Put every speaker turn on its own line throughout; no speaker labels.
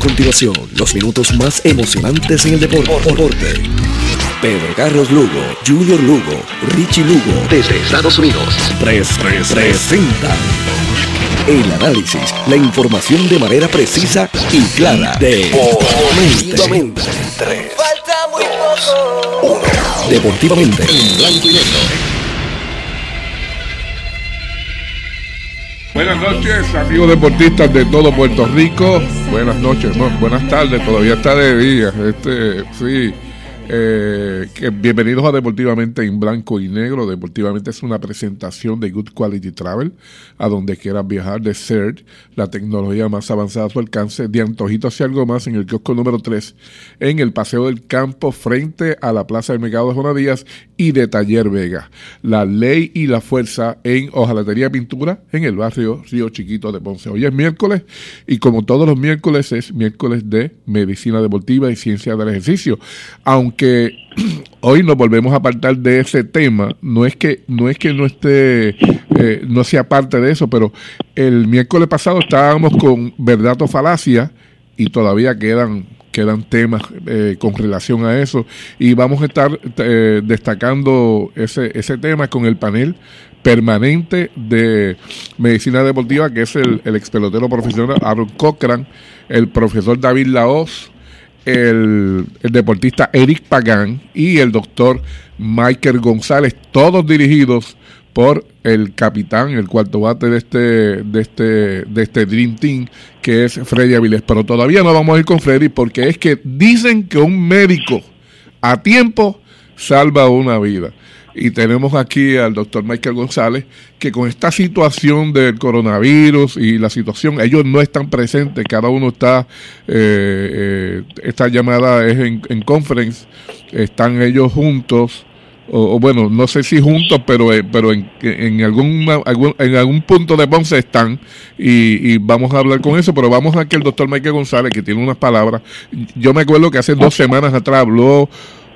continuación, los minutos más emocionantes en el deporte. Pedro Carlos Lugo, Junior Lugo, Richie Lugo, desde Estados Unidos, Tres presentan el análisis, la información de manera precisa y clara. Deportivamente. Falta muy poco. Deportivamente en blanco y negro.
Buenas noches, amigos deportistas de todo Puerto Rico. Buenas noches, buenas tardes, todavía está de día. Este, sí. Eh, bienvenidos a Deportivamente en Blanco y Negro. Deportivamente es una presentación de Good Quality Travel, a donde quieras viajar, de CERT, la tecnología más avanzada a su alcance, de Antojito hacia algo más en el kiosco número 3, en el Paseo del Campo, frente a la Plaza del Mercado de Jonadías y de Taller Vega. La ley y la fuerza en Ojalatería Pintura, en el barrio Río Chiquito de Ponce. Hoy es miércoles y como todos los miércoles es miércoles de Medicina Deportiva y Ciencia del Ejercicio. Aunque que hoy nos volvemos a apartar de ese tema. No es que no es que no esté, eh, no sea parte de eso, pero el miércoles pasado estábamos con verdad o falacia y todavía quedan quedan temas eh, con relación a eso y vamos a estar eh, destacando ese, ese tema con el panel permanente de medicina deportiva que es el, el ex pelotero profesional Aaron Cochran, el profesor David Laos, el, deportista Eric Pagán y el doctor Michael González, todos dirigidos por el capitán, el cuarto bate de este, de este, de este Dream Team, que es Freddy Avilés. Pero todavía no vamos a ir con Freddy porque es que dicen que un médico a tiempo salva una vida. Y tenemos aquí al doctor Michael González, que con esta situación del coronavirus y la situación, ellos no están presentes, cada uno está, eh, eh, esta llamada es en, en conference, están ellos juntos, o, bueno, no sé si juntos, pero, eh, pero en, en, algún, en algún punto de Ponce están y, y, vamos a hablar con eso, pero vamos a que el doctor Michael González, que tiene unas palabras, yo me acuerdo que hace dos semanas atrás habló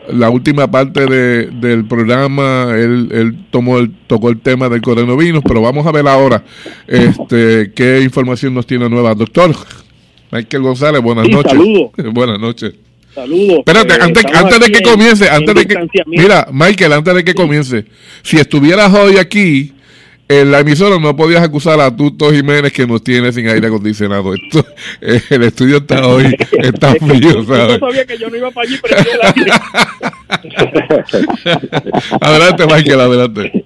la última parte de, del programa, él, él tomó el, tocó el tema del coronavirus, pero vamos a ver ahora este, qué información nos tiene nueva. Doctor Michael González, buenas noches.
Saludos.
buenas noches.
Saludos.
Espérate, eh, antes, antes de que comience, antes de que, mira, Michael, antes de que comience, si estuvieras hoy aquí, en la emisora no podías acusar a Tuto Jiménez que nos tiene sin aire acondicionado. Esto, eh, el estudio está hoy, está frío,
¿sabes? Yo sabía que yo no iba para allí, pero
Adelante, Michael, adelante.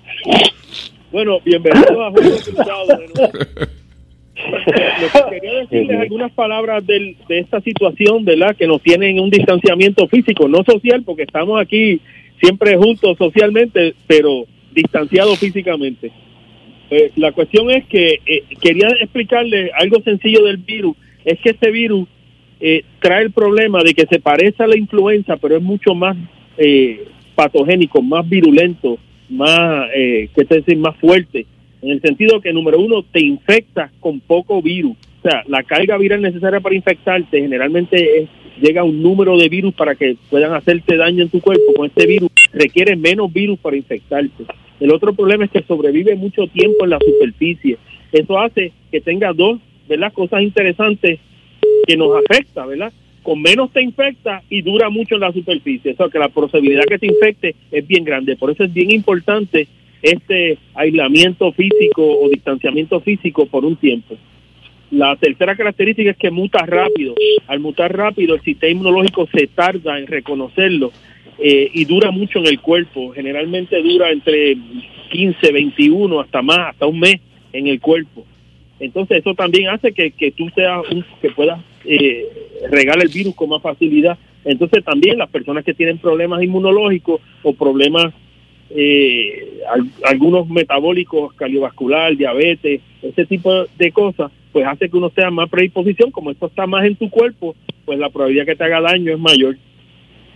Bueno, bienvenido a Cruzado nuevo. Lo que quería decirles algunas palabras del, de esta situación, ¿verdad? Que nos tienen un distanciamiento físico, no social, porque estamos aquí siempre juntos socialmente, pero distanciados físicamente. Eh, la cuestión es que eh, quería explicarle algo sencillo del virus, es que este virus eh, trae el problema de que se parece a la influenza, pero es mucho más patogénico, más virulento, más, que decir, más fuerte, en el sentido que, número uno, te infecta con poco virus. O sea, la carga viral necesaria para infectarte generalmente llega a un número de virus para que puedan hacerte daño en tu cuerpo. Con este virus requiere menos virus para infectarte. El otro problema es que sobrevive mucho tiempo en la superficie. Eso hace que tenga dos, ¿verdad? Cosas interesantes que nos afecta, ¿verdad? Con menos te infecta y dura mucho en la superficie. Eso que la posibilidad que te infecte es bien grande. Por eso es bien importante este aislamiento físico o distanciamiento físico por un tiempo. La tercera característica es que muta rápido. Al mutar rápido, el sistema inmunológico se tarda en reconocerlo eh, y dura mucho en el cuerpo. Generalmente dura entre 15, 21, hasta más, hasta un mes en el cuerpo. Entonces eso también hace que, que tú seas que puedas eh, el virus con más facilidad. Entonces también las personas que tienen problemas inmunológicos o problemas eh, algunos metabólicos, cardiovascular, diabetes, ese tipo de cosas, pues hace que uno sea más predisposición, como esto está más en tu cuerpo, pues la probabilidad que te haga daño es mayor.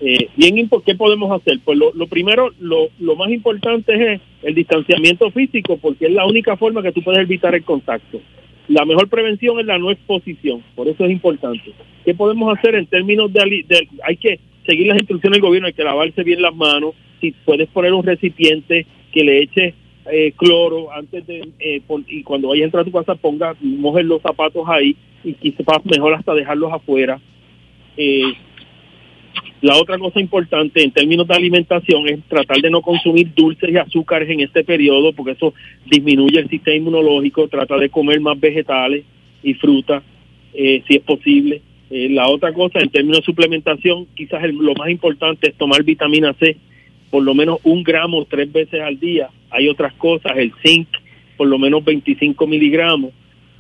Eh, bien, ¿qué podemos hacer? Pues lo, primero, lo, lo más importante es el distanciamiento físico, porque es la única forma que tú puedes evitar el contacto. La mejor prevención es la no exposición, por eso es importante. ¿Qué podemos hacer en términos de, hay que seguir las instrucciones del gobierno, hay que lavarse bien las manos, si puedes poner un recipiente que le eche eh, cloro antes de, eh, y cuando vaya a entrar a tu casa ponga, mojes los zapatos ahí, y quizás mejor hasta dejarlos afuera. Eh, la otra cosa importante en términos de alimentación es tratar de no consumir dulces y azúcares en este periodo porque eso disminuye el sistema inmunológico, trata de comer más vegetales y fruta eh, si es posible. Eh, la otra cosa en términos de suplementación, quizás lo más importante es tomar vitamina C por lo menos un gramo tres veces al día. Hay otras cosas, el zinc por lo menos 25 miligramos,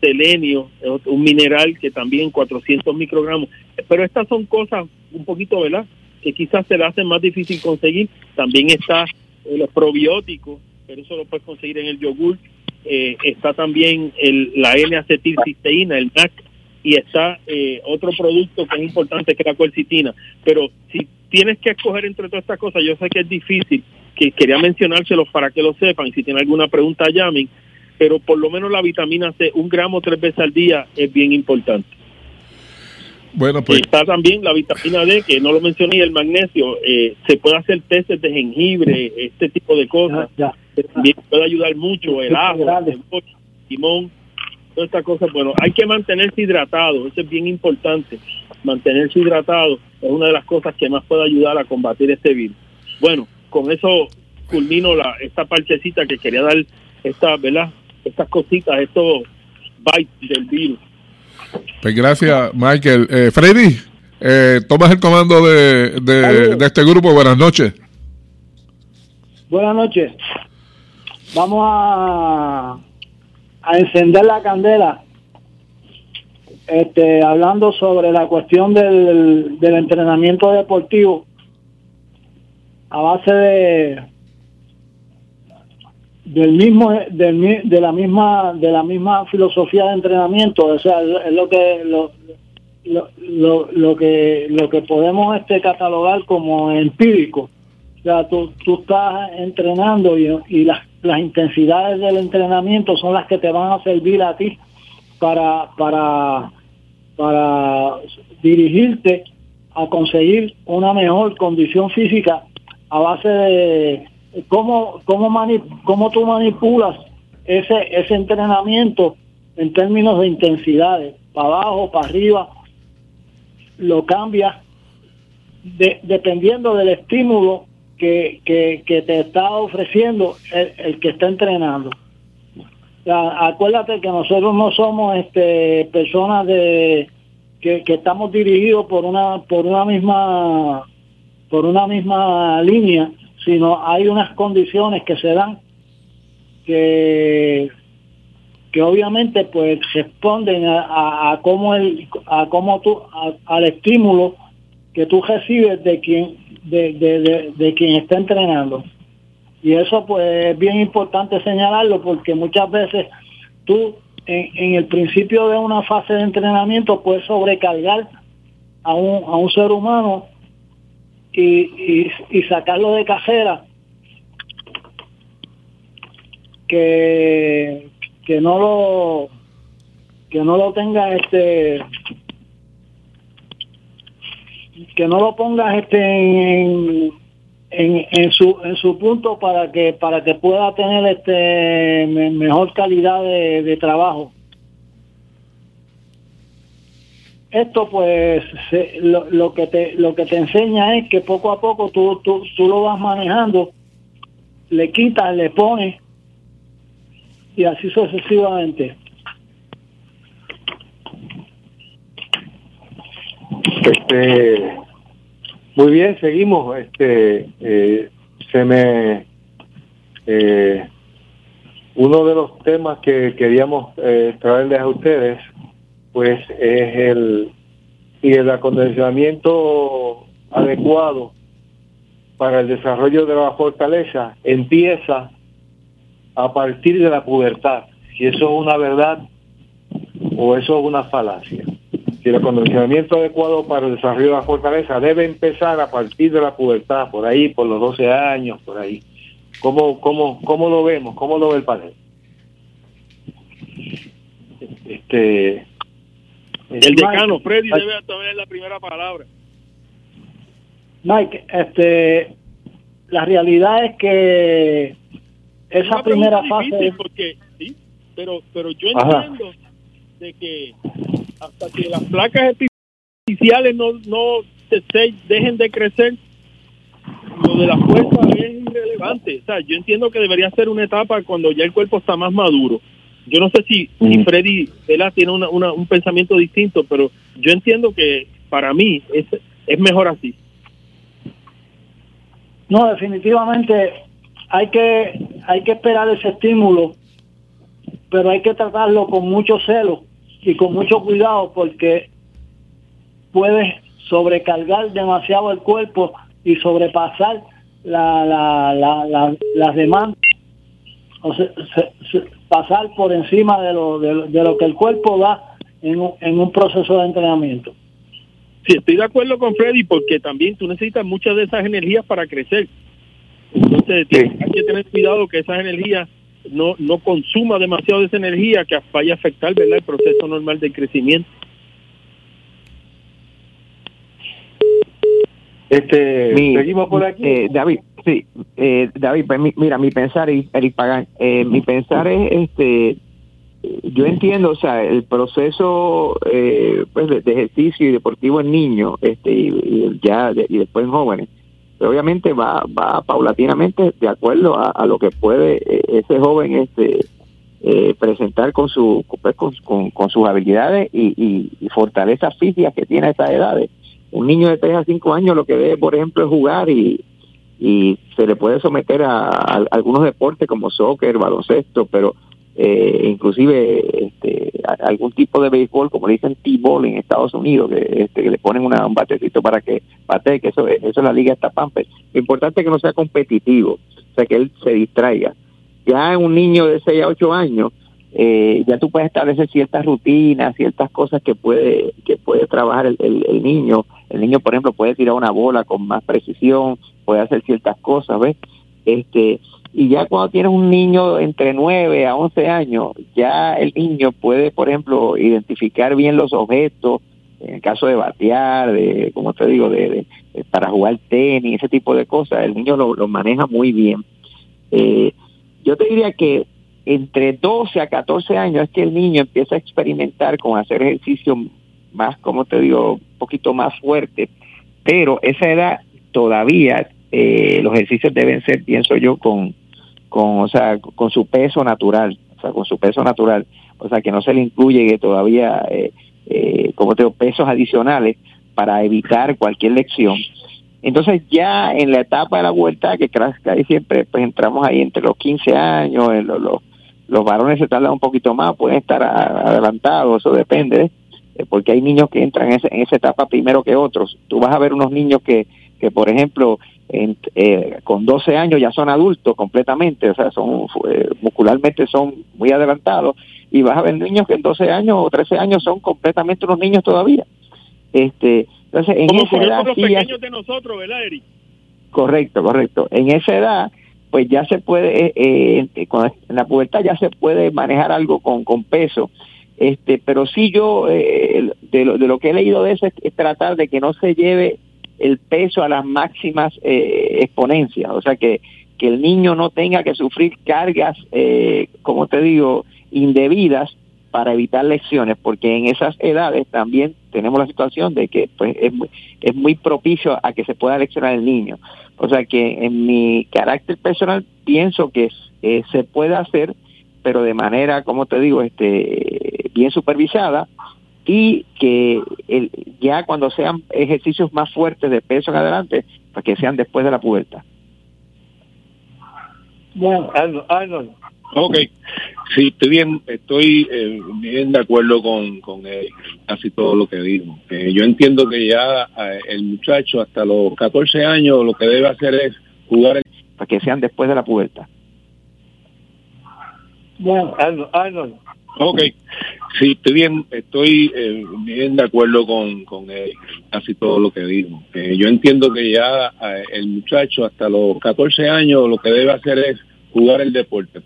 selenio, un mineral que también 400 microgramos. Pero estas son cosas un poquito, ¿verdad? Que quizás se le hacen más difícil conseguir. También está el probiótico, pero eso lo puedes conseguir en el yogur. Eh, está también el, la N-acetilcisteína, el NAC, y está eh, otro producto que es importante que es la cuercitina. Pero si tienes que escoger entre todas estas cosas, yo sé que es difícil, que quería mencionárselos para que lo sepan, si tienen alguna pregunta llamen, pero por lo menos la vitamina C, un gramo tres veces al día es bien importante.
Bueno, pues.
Está también la vitamina D, que no lo mencioné, el magnesio. Eh, se puede hacer testes de jengibre, este tipo de cosas. También puede ayudar mucho el ajo, el limón, todas estas cosas. Bueno, hay que mantenerse hidratado, eso es bien importante. Mantenerse hidratado es una de las cosas que más puede ayudar a combatir este virus. Bueno, con eso culmino la, esta parchecita que quería dar, esta, ¿verdad? Estas cositas, estos bytes del virus.
Pues gracias, Michael. Eh, Freddy, eh, tomas el comando de, de, este grupo. Buenas noches.
Buenas noches. Vamos a, a encender la candela. Este, hablando sobre la cuestión del, del entrenamiento deportivo a base de del mismo de la misma de la misma filosofía de entrenamiento. O sea es lo que lo, lo, lo, que lo que podemos este catalogar como empírico. O sea tú, tú estás entrenando y, y las, las intensidades del entrenamiento son las que te van a servir a ti para para para dirigirte a conseguir una mejor condición física a base de cómo, cómo, cómo tú manipulas ese, ese entrenamiento en términos de intensidades, para abajo, para arriba, lo cambias dependiendo del estímulo que, que, te está ofreciendo el, que está entrenando. acuérdate que nosotros no somos este, personas de que, que estamos dirigidos por una por una misma por una misma línea sino hay unas condiciones que se dan que que obviamente pues responden a, a, cómo el a cómo tú al estímulo que tú recibes de quien de, de, de, quien está entrenando. Y eso pues es bien importante señalarlo porque muchas veces tú en, en, el principio de una fase de entrenamiento puedes sobrecargar a un, a un ser humano y, y, sacarlo de cajera que, que no lo que no lo tenga este que no lo pongas este en, en, su en su punto para que para que pueda tener este mejor calidad de trabajo esto pues lo, lo, que te lo que te enseña es que poco a poco tú, tú, tú lo vas manejando le quitas le pones y así sucesivamente.
Este muy bien seguimos. Este eh, se me eh, uno de los temas que queríamos eh, traerles a ustedes pues es el y el acondicionamiento adecuado para el desarrollo de la fortaleza empieza a partir de la pubertad. Si eso es una verdad o eso es una falacia. Si el acondicionamiento adecuado para el desarrollo de la fortaleza debe empezar a partir de la pubertad, por ahí, por los 12 años, por ahí. ¿Cómo, cómo, cómo lo vemos? ¿Cómo lo ve el panel?
Este, el decano, Freddy, debe tener la primera palabra.
Mike, este, la realidad es que esa primera fase...
Porque, sí, pero, pero yo entiendo de que hasta que las placas artificiales no, no se, dejen de crecer, lo de la fuerza es irrelevante. O sea, yo entiendo que debería ser una etapa cuando ya el cuerpo está más maduro. Yo no sé si, Freddy tiene un pensamiento distinto, pero yo entiendo que para mí es, es mejor así.
No, definitivamente hay que hay que esperar ese estímulo, pero hay que tratarlo con mucho celo y con mucho cuidado porque puedes sobrecargar demasiado el cuerpo y sobrepasar la, la, la, las demandas, o pasar por encima de lo, de, lo que el cuerpo da en un, en un proceso de entrenamiento.
Sí, estoy de acuerdo con Freddy porque también tú necesitas muchas de esas energías para crecer. Entonces hay que tener cuidado que esas energías no, no consuma demasiado de esa energía que vaya a afectar ¿verdad? el proceso normal de crecimiento.
Este, seguimos por aquí. Eh, David, sí, eh, David, pues, mira, mi pensar, Eric Pagan, eh, mi pensar es, este, yo entiendo, o sea, el proceso eh, pues de, ejercicio y deportivo en niños, este, y, ya y después en jóvenes, obviamente va, va paulatinamente de acuerdo a, lo que puede ese joven, este, presentar con su pues, con, con, sus habilidades y, y, y fortalezas físicas que tiene a esas edades. Un niño de 3 a 5 años lo que debe, por ejemplo, es jugar y, y se le puede someter a, algunos deportes como soccer, baloncesto, pero eh, inclusive este, algún tipo de béisbol, como le dicen T-ball en Estados Unidos, que, este, que le ponen una, un batecito para que patee, que eso, eso es la liga esta Pamper. Lo importante es que no sea competitivo, o sea, que él se distraiga. Ya un niño de 6 a 8 años, eh, ya tú puedes establecer ciertas rutinas, ciertas cosas que puede que puede trabajar el, el, niño. El niño, por ejemplo, puede tirar una bola con más precisión, puede hacer ciertas cosas, ¿ves? Este, y ya cuando tienes un niño entre 9 a 11 años, ya el niño puede, por ejemplo, identificar bien los objetos, en el caso de batear, de, como te digo, de, para jugar tenis, ese tipo de cosas, el niño lo, lo maneja muy bien. Eh, yo te diría que entre 12 a 14 años es que el niño empieza a experimentar con hacer ejercicio más, como te digo, un poquito más fuerte, pero esa edad todavía eh, los ejercicios deben ser, pienso yo, con, con, o sea, con su peso natural, o sea, con su peso natural, o sea, que no se le incluye todavía, eh, eh, como te pesos adicionales para evitar cualquier lección. Entonces ya en la etapa de la vuelta, que casi siempre pues entramos ahí entre los 15 años, los, los los varones se tardan un poquito más, pueden estar adelantados, eso depende, eh, porque hay niños que entran en, esa etapa primero que otros. Tú vas a ver unos niños que, que por ejemplo, eh, con 12 años ya son adultos completamente, o sea, son eh, muscularmente son muy adelantados, y vas a ver niños que en 12 años o 13 años son completamente unos niños todavía. Este, entonces, en esa edad,
los pequeños de nosotros, ¿verdad, Eric?
Correcto, correcto. En esa edad pues ya se puede, eh, eh, en la pubertad ya se puede manejar algo con, con peso. Este, pero sí yo, eh, de, lo, de lo que he leído de eso, es, tratar de que no se lleve el peso a las máximas exponencias, o sea, que, que el niño no tenga que sufrir cargas, como te digo, indebidas para evitar lesiones, porque en esas edades también tenemos la situación de que pues, es, es muy propicio a que se pueda leccionar el niño. O sea que en mi carácter personal pienso que eh, se puede hacer, pero de manera, como te digo, este, bien supervisada y que el, ya cuando sean ejercicios más fuertes de peso en adelante, pues que sean después de la pubertad.
Bueno, Arnold, Ok, sí, estoy bien, estoy eh, bien de acuerdo con, con casi todo lo que dijo. Eh, yo entiendo que ya eh, el muchacho hasta los 14 años lo que debe hacer es jugar
para que sean después de la puerta.
Bueno, Arnold, Ok, sí, estoy bien, estoy bien de acuerdo con, con casi todo lo que dijo. yo entiendo que ya el muchacho hasta los 14 años lo que debe hacer es jugar el deporte,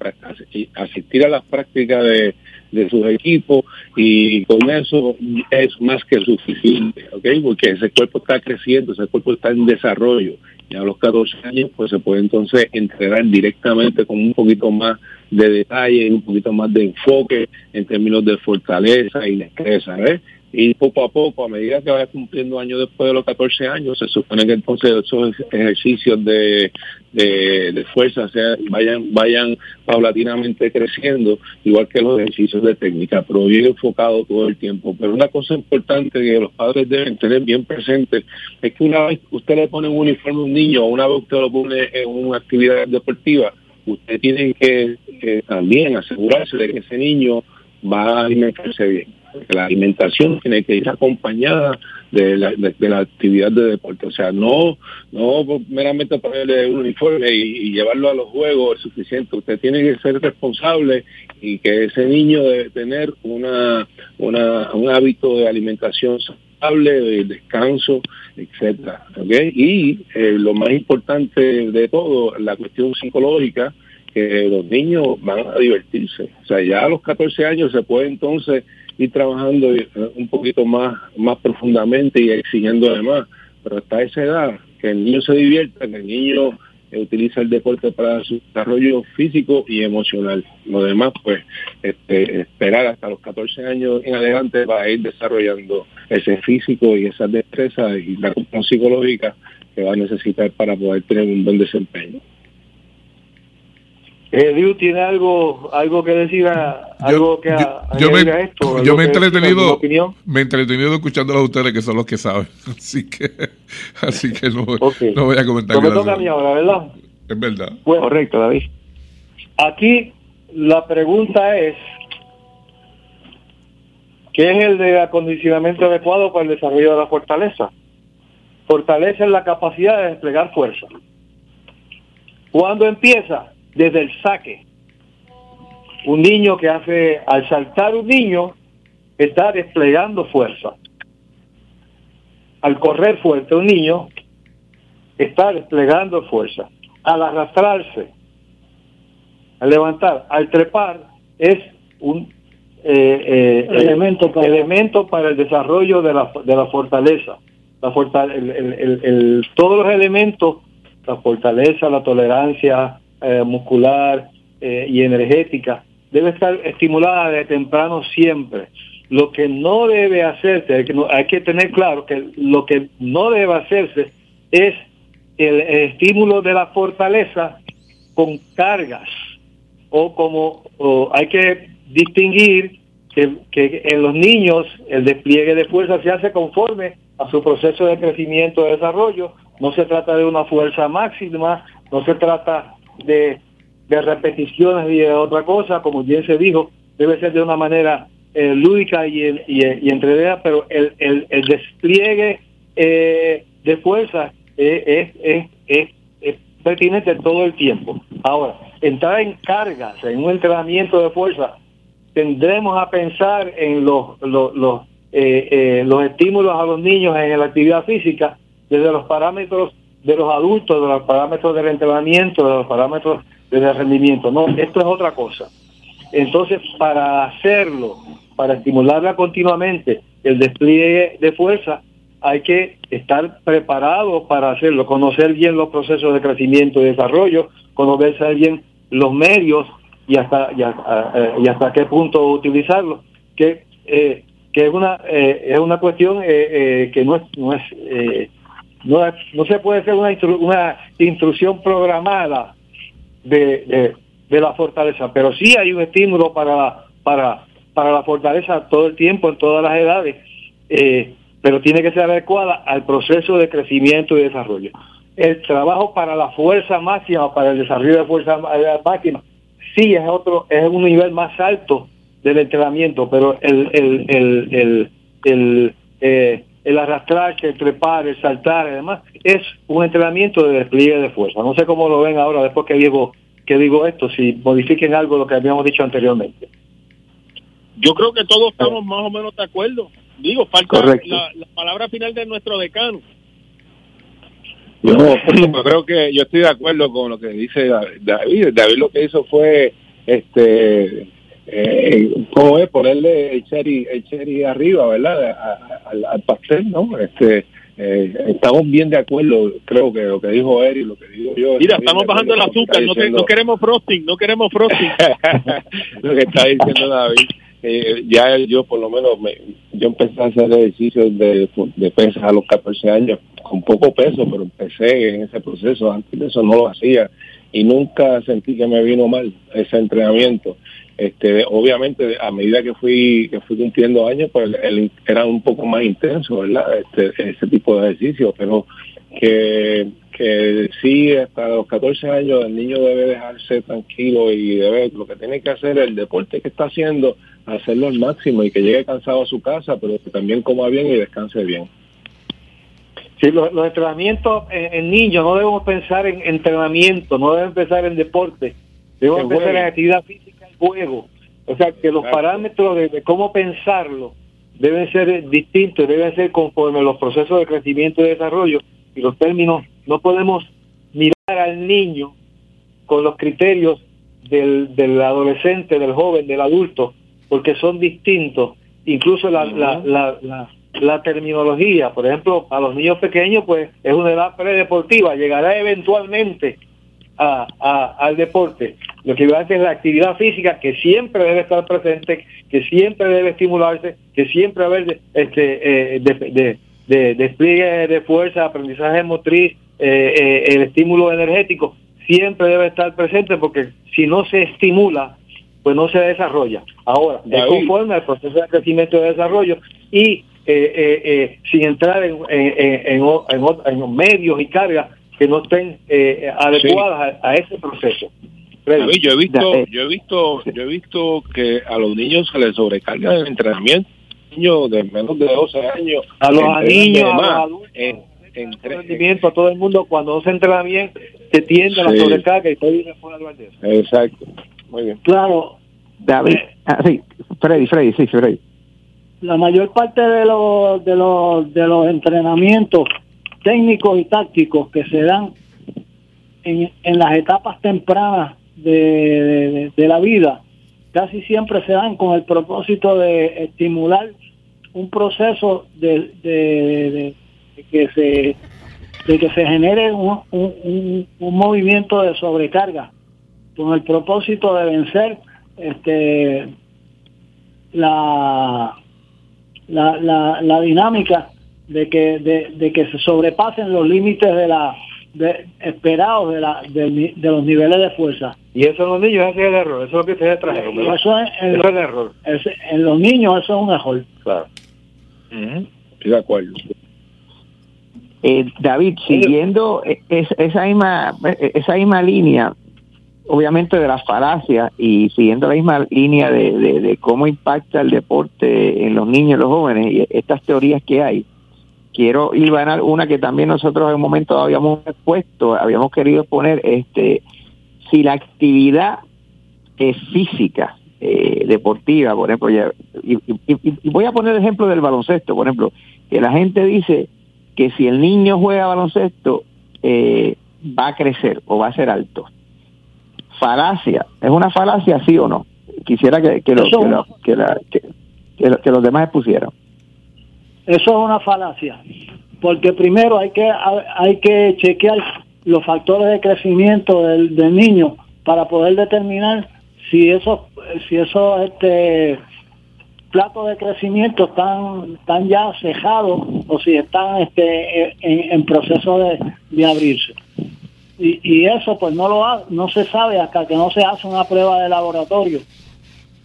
asistir a las prácticas de, de sus equipos y con eso es más que suficiente, ¿ok? Porque ese cuerpo está creciendo, ese cuerpo está en desarrollo y a los 14 años pues se puede entonces entrenar directamente con un poquito más de detalle y un poquito más de enfoque en términos de fortaleza y destreza, ¿ves?
y poco a poco, a medida que vaya cumpliendo años después de los 14 años, se supone que entonces esos ejercicios de, de, fuerza vayan, vayan paulatinamente creciendo, igual que los ejercicios de técnica, pero bien enfocado todo el tiempo. Pero una cosa importante que los padres deben tener bien presente es que una vez usted le pone un uniforme a un niño, o una vez usted lo pone en una actividad deportiva, usted tiene que también asegurarse de que ese niño va a alimentarse bien la alimentación tiene que ir acompañada de la, de, la actividad de deporte. O sea, no, no meramente ponerle un uniforme y, llevarlo a los juegos es suficiente. Usted tiene que ser responsable y que ese niño debe tener una, una un hábito de alimentación saludable, de descanso, etcétera. ¿okay? Y eh, lo más importante de todo, la cuestión psicológica, que los niños van a divertirse. O sea, ya a los 14 años se puede entonces ir trabajando eh, un poquito más, más profundamente y exigiendo además. Pero hasta esa edad, que el niño se divierta, que el niño utiliza el deporte para su desarrollo físico y emocional. Lo demás, pues, este, esperar hasta los 14 años en adelante va ir desarrollando ese físico y esa destreza y la psicológica que va a necesitar para poder tener un buen desempeño.
Eh, ¿tiene algo algo que decir, algo que
yo, me, esto? Yo me he entretenido, me he entretenido escuchando a ustedes que son los que saben, así que así que no, no voy a comentar.
me toca a mí ahora, ¿verdad?
Es verdad.
Correcto, David.
Aquí la pregunta es, ¿qué es el de acondicionamiento adecuado para el desarrollo de la fortaleza? Fortaleza es la capacidad de desplegar fuerza. ¿Cuándo empieza? Desde el saque. Un niño que hace, al saltar un niño, está desplegando fuerza. Al correr fuerte un niño, está desplegando fuerza. Al arrastrarse, al levantar, al trepar, es un eh, eh, elemento, para... elemento para el desarrollo de la, de la fortaleza. La todos los elementos, la fortaleza, la tolerancia, eh, muscular eh, y energética debe estar estimulada de temprano siempre. Lo que no debe hacerse, hay que, tener claro que lo que no debe hacerse es el, estímulo de la fortaleza con cargas o como hay que distinguir que, que, en los niños el despliegue de fuerza se hace conforme a su proceso de crecimiento y desarrollo. No se trata de una fuerza máxima, no se trata de, repeticiones y de otra cosa, como bien se dijo, debe ser de una manera eh, lúdica y, y, y pero el, el, el despliegue eh, de fuerza eh, es, es, es, pertinente todo el tiempo. Ahora, entrar en cargas, en un entrenamiento de fuerza, tendremos a pensar en los, los, los, los estímulos a los niños en la actividad física desde los parámetros de los adultos, de los parámetros del entrenamiento, de los parámetros del rendimiento. No, esto es otra cosa. Entonces, para hacerlo, para estimularla continuamente, el despliegue de fuerza, hay que estar preparado para hacerlo, conocer bien los procesos de crecimiento y desarrollo, conocer bien los medios y hasta y hasta, qué punto utilizarlos, que eh, que es una eh, es una cuestión eh, que no es no es no, no se puede hacer una, una instrucción programada de, de, la fortaleza, pero sí hay un estímulo para la, para, para la fortaleza todo el tiempo, en todas las edades, eh, pero tiene que ser adecuada al proceso de crecimiento y desarrollo. El trabajo para la fuerza máxima, para el desarrollo de fuerza máxima, sí es otro, es un nivel más alto del entrenamiento, pero el, el, el, el, el eh, el arrastrarse, el trepar, el saltar, además, es un entrenamiento de despliegue de fuerza. No sé cómo lo ven ahora después que digo, que digo esto, si modifiquen algo lo que habíamos dicho anteriormente.
Yo creo que todos estamos más o menos de acuerdo. Digo, falta la, palabra final de nuestro decano.
Yo, creo que yo estoy de acuerdo con lo que dice David. David lo que hizo fue este eh, ¿cómo es? Ponerle el cherry, el cherry arriba, ¿verdad? al, pastel, ¿no? Este, eh, estamos bien de acuerdo, creo que lo que dijo Eric, lo que digo yo.
Mira, estamos bajando el azúcar, no, no, queremos frosting, no queremos frosting.
lo que está diciendo David. eh, ya yo por lo menos me, yo empecé a hacer ejercicios de, de pesas a los 14 años con poco peso, pero empecé en ese proceso, antes de eso no lo hacía y nunca sentí que me vino mal ese entrenamiento. Este, obviamente a medida que fui que fui cumpliendo años, pues era un poco más intenso, ¿verdad? Este, ese tipo de ejercicio, pero que que sí, hasta los 14 años el niño debe dejarse tranquilo y debe, lo que tiene que hacer el deporte que está haciendo, hacerlo al máximo y que llegue cansado a su casa, pero que también coma bien y descanse bien.
Sí, los, entrenamientos en, niños no debemos pensar en entrenamiento, no debemos pensar en deporte, debemos pensar en actividad física y juego. O sea, que los parámetros de, cómo pensarlo deben ser distintos, deben ser conforme a los procesos de crecimiento y desarrollo y los términos no podemos mirar al niño con los criterios del, del adolescente, del joven, del adulto, porque son distintos. Incluso la, la, la, la, terminología, por ejemplo, a los niños pequeños, pues es una edad predeportiva, llegará eventualmente a, al deporte. Lo que va a es la actividad física que siempre debe estar presente, que siempre debe estimularse, que siempre haber este, eh, de, de, de despliegue de fuerza, aprendizaje motriz, eh, eh, el estímulo energético siempre debe estar presente porque si no se estimula, pues no se desarrolla. Ahora, es conforme al proceso de crecimiento y desarrollo y eh, sin entrar en, en, en, medios y cargas que no estén adecuadas a, ese proceso.
Yo he visto, yo he visto, yo he visto que a los niños se les sobrecarga el entrenamiento, niños de menos de 12 años,
a los niños, a los adultos rendimiento a todo el mundo cuando no se entrena bien se tiende a la sobrecarga y todo hablar de eso.
Exacto. Muy bien.
Claro.
David, eh, ah, sí, Freddy, Freddy, sí, Freddy.
La mayor parte de los de los de los entrenamientos técnicos y tácticos que se dan en, en las etapas tempranas de, la vida casi siempre se dan con el propósito de estimular un proceso de, de, de que se de que se genere un, un, un, movimiento de sobrecarga con el propósito de vencer este la la, la, dinámica de que de, que se sobrepasen los límites de la de, esperados de, la, de, los niveles de fuerza.
Y eso en los niños es el error, eso es lo que ustedes trajeron.
Eso es, en, el error. en los niños eso es un error.
Claro. Estoy de acuerdo.
Eh, David, siguiendo esa misma, esa misma línea, obviamente de las falacias y siguiendo la misma línea de, cómo impacta el deporte en los niños y los jóvenes y estas teorías que hay, quiero ir a una que también nosotros en un momento habíamos expuesto, habíamos querido poner, este, si la actividad es física, eh, deportiva, por ejemplo, y, y, voy a poner el ejemplo del baloncesto, por ejemplo, que la gente dice que si el niño juega baloncesto eh, va a crecer o va a ser alto. Falacia, ¿es una falacia sí o no? Quisiera que, que, que, que, los demás expusieran.
Eso es una falacia, porque primero hay que hay que chequear los factores de crecimiento del, del niño para poder determinar si eso si eso este platos de crecimiento están, están ya cejados o si están este, en, proceso de, abrirse. Y, y, eso pues no lo no se sabe hasta que no se hace una prueba de laboratorio,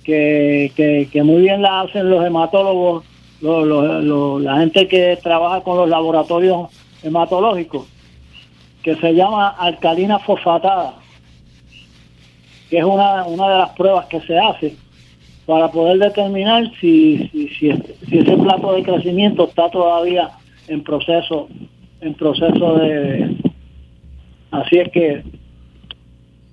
que, que, muy bien la hacen los hematólogos, la gente que trabaja con los laboratorios hematológicos, que se llama alcalina fosfatada, que es una, una de las pruebas que se hace para poder determinar si, si, si, ese plato de crecimiento está todavía en proceso en proceso de así es que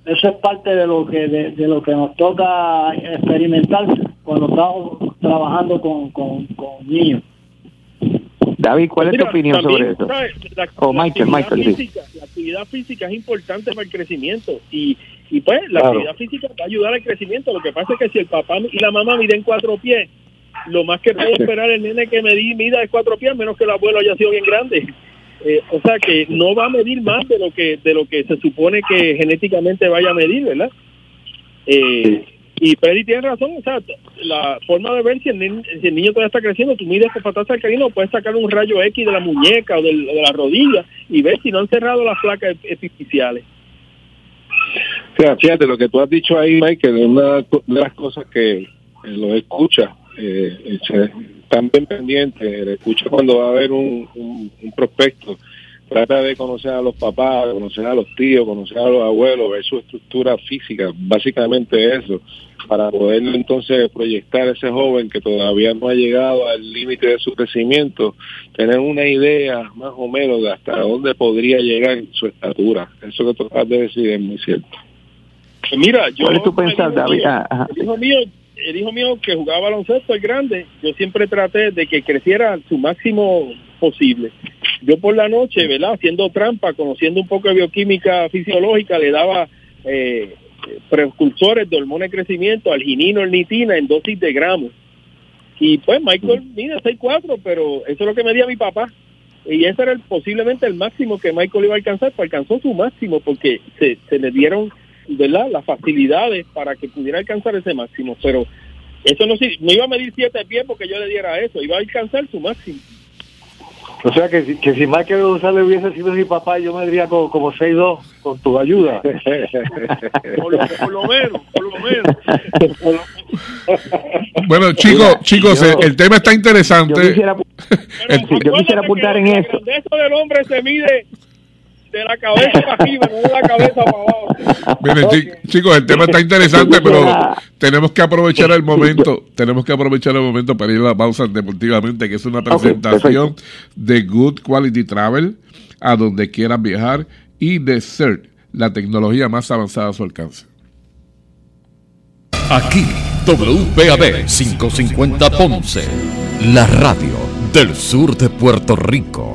eso es parte de lo que de, lo que nos toca experimentar cuando estamos trabajando con, con, niños
David, ¿cuál es tu opinión sobre eso?
La, oh, Michael, Michael, la actividad física es importante para el crecimiento y y pues la actividad física va a ayudar al crecimiento. Lo que pasa es que si el papá y la mamá miden cuatro pies, lo más que puede esperar el nene que medí mida es cuatro pies, menos que el abuelo haya sido bien grande. Eh, o sea que no va a medir más de lo que de lo que se supone que genéticamente vaya a medir, ¿verdad? Eh, Y Freddy tiene razón, o sea, la forma de ver si el, niño, si el niño todavía está creciendo, tú mides con patas alcalino, puedes sacar un rayo X de la muñeca o de, la rodilla y ver si no han cerrado las placas
sea, fíjate, lo que tú has dicho ahí, Michael, es una de las cosas que lo escucha, eh, están bien pendientes, escucha cuando va a haber un, un prospecto trata de conocer a los papás, conocer a los tíos, conocer a los abuelos, ver su estructura física, básicamente eso, para poder entonces proyectar a ese joven que todavía no ha llegado al límite de su crecimiento, tener una idea más o menos de hasta dónde podría llegar su estatura. Eso que tú acabas de decir es muy cierto.
Mira, yo... Ah, el hijo mío, el hijo mío que jugaba baloncesto, es grande, yo siempre traté de que creciera su máximo posible. Yo por la noche, ¿verdad? Haciendo trampa, conociendo un poco de bioquímica fisiológica, le daba eh, precursores de hormonas de crecimiento, alginino, nitina en dosis de gramos. Y pues Michael mide 6'4", pero eso es lo que me dio mi papá. Y ese era el, posiblemente el máximo que Michael iba a alcanzar, pues alcanzó su máximo porque se, se le dieron ¿verdad? las facilidades para que pudiera alcanzar ese máximo. Pero eso no, no iba a medir siete pies porque yo le diera eso, iba a alcanzar su máximo.
O sea que, que si Michael González hubiese sido mi papá, yo me diría como, como 6'2 con tu ayuda.
por, lo, menos, por lo menos.
bueno, chicos, chicos, el, tema está interesante. Yo
quisiera, yo quisiera apuntar en eso.
El eso del hombre se mide de la cabeza para arriba, no de la cabeza para abajo.
Miren, chicos, el tema está interesante, pero tenemos que aprovechar el momento, tenemos que aprovechar el momento para ir a la pausa deportivamente, que es una presentación de Good Quality Travel, a donde quieran viajar, y de CERT, la tecnología más avanzada a su alcance.
Aquí, WPAB 550 Ponce, la radio del sur de Puerto Rico.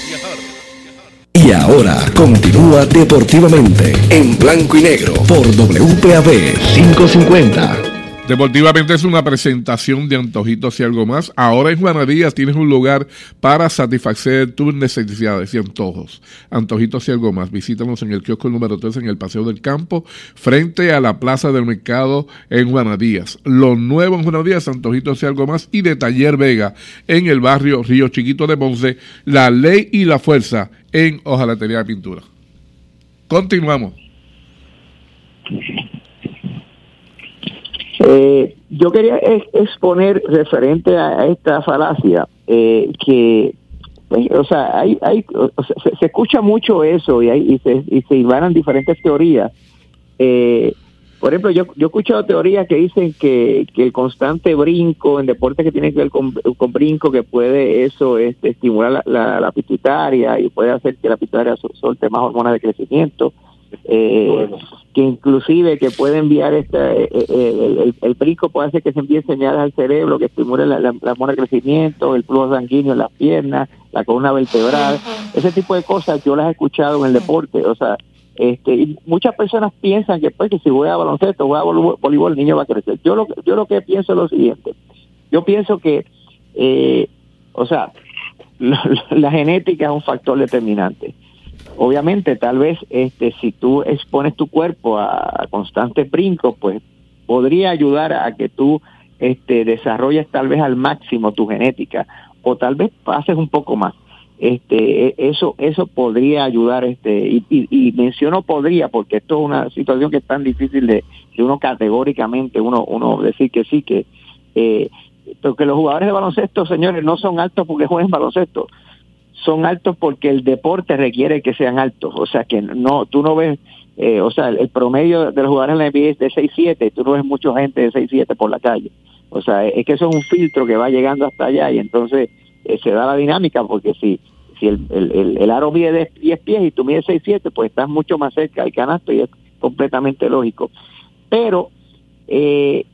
Y ahora continúa deportivamente en blanco y negro por WPAB 550.
Deportivamente es una presentación de antojitos y algo más. Ahora en Juanadías tienes un lugar para satisfacer tus necesidades y antojos. Antojitos y algo más. Visítanos en el kiosco número 3 en el Paseo del Campo, frente a la Plaza del Mercado en Juanadías. Lo nuevo en Juanadías, antojitos y algo más. Y de Taller Vega en el barrio Río Chiquito de Ponce, la ley y la fuerza en Hojalatería de Pintura. Continuamos.
Eh, yo quería exponer referente a, esta falacia eh, que, pues, o sea, hay, hay, se, escucha mucho eso y, hay, y, se, y se diferentes teorías. Eh, por ejemplo, yo, yo he escuchado teorías que dicen que, el constante brinco en deportes que tienen que ver con, brinco, que puede eso este, estimular la, pituitaria y puede hacer que la pituitaria suelte más hormonas de crecimiento eh, que inclusive que puede enviar este, eh, eh, el, el, puede hacer que se envíe señales al cerebro que estimule la, la, de crecimiento, el flujo sanguíneo en las piernas, la columna vertebral, ese tipo de cosas yo las he escuchado en el deporte, o sea, Este, y muchas personas piensan que pues que si juega baloncesto, juega voleibol, el niño va a crecer. Yo lo, yo lo que pienso es lo siguiente. Yo pienso que, eh, o sea, la, genética es un factor determinante. Obviamente, tal vez este, si tú expones tu cuerpo a, constantes brincos, pues podría ayudar a que tú este, desarrolles tal vez al máximo tu genética o tal vez pases un poco más. Este e, eso eso podría ayudar este y, y, menciono podría porque esto es una situación que es tan difícil de, uno categóricamente uno uno decir que sí que eh, porque los jugadores de baloncesto señores no son altos porque juegan baloncesto son altos porque el deporte requiere que sean altos o sea que no tú no ves eh, o sea el promedio de los jugadores en la NBA es de 6'7 tú no ves mucha gente de 6'7 por la calle o sea es que eso es un filtro que va llegando hasta allá y entonces eh, se da la dinámica porque si si el, el, el, aro mide 10 pies y tú mides 6, 7, pues estás mucho más cerca del canasto y es completamente lógico. Pero eh,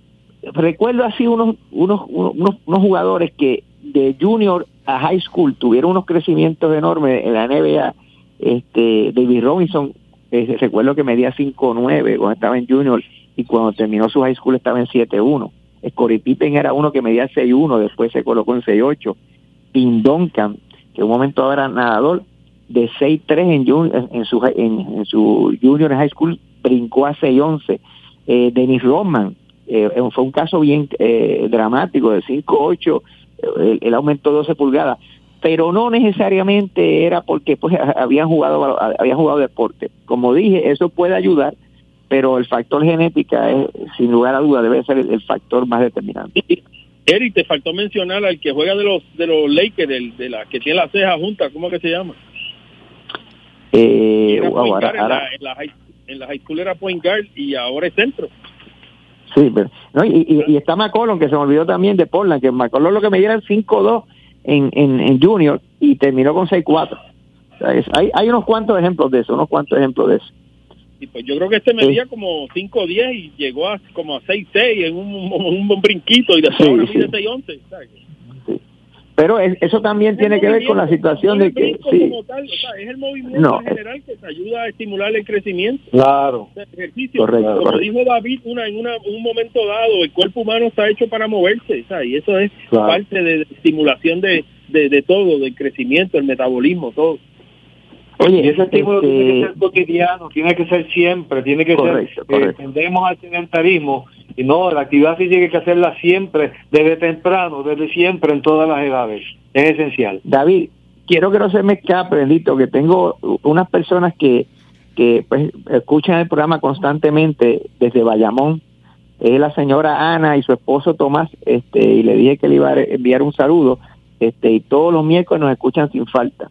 recuerdo así unos, unos, unos, unos jugadores que de junior a high school tuvieron unos crecimientos enormes en la NBA. Este, David Robinson, eh, recuerdo que medía 5'9 cuando estaba en junior y cuando terminó su high school estaba en 7'1. Corey Pippen era uno que medía 6'1, después se colocó en 6'8. Tim Duncan, que un momento era nadador, de 6'3 en, en, su, en, su junior high school, brincó a 6'11. Eh, Dennis Roman, eh, fue un caso bien eh, dramático, de 5'8, él, él, aumentó 12 pulgadas, pero no necesariamente era porque pues habían jugado, habían jugado deporte. Como dije, eso puede ayudar, pero el factor genética es, sin lugar a duda, debe ser el factor más determinante.
Eric, te faltó mencionar al que juega de los de los Lakers, de la que tiene la ceja junta, ¿cómo que se llama?
Eh,
en, la, high, school era point guard y ahora es centro.
Sí, pero, no, y, y, está McCollum, que se me olvidó también de Portland, que McCollum lo que me dieron 5-2 en, en, en Junior y terminó con 6-4. O sea, hay, hay unos cuantos ejemplos de eso, unos cuantos ejemplos de eso.
Y pues yo creo que este medía como 5 10 y llegó a como a 6 6 en un, un, brinquito y después ahora mide 6 11.
Pero eso también tiene que ver con la situación de que sí.
Como tal, o sea, es el movimiento en general que te ayuda a estimular el crecimiento.
Claro.
ejercicio. Correcto, como dijo David, una, en una, un momento dado, el cuerpo humano está hecho para moverse, y eso es parte de, estimulación de, de, de todo, del crecimiento, el metabolismo, todo.
Oye, y ese estímulo tiene que este ser cotidiano, tiene que ser siempre, tiene que ser, eh, tendemos al sedentarismo y no, la actividad física hay que hacerla siempre, desde temprano, desde siempre, en todas las edades, es esencial.
David, quiero que no se me escape, bendito, que tengo unas personas que, que pues escuchan el programa constantemente desde Bayamón, es la señora Ana y su esposo Tomás, este, y le dije que le iba a enviar un saludo, este, y todos los miércoles nos escuchan sin falta.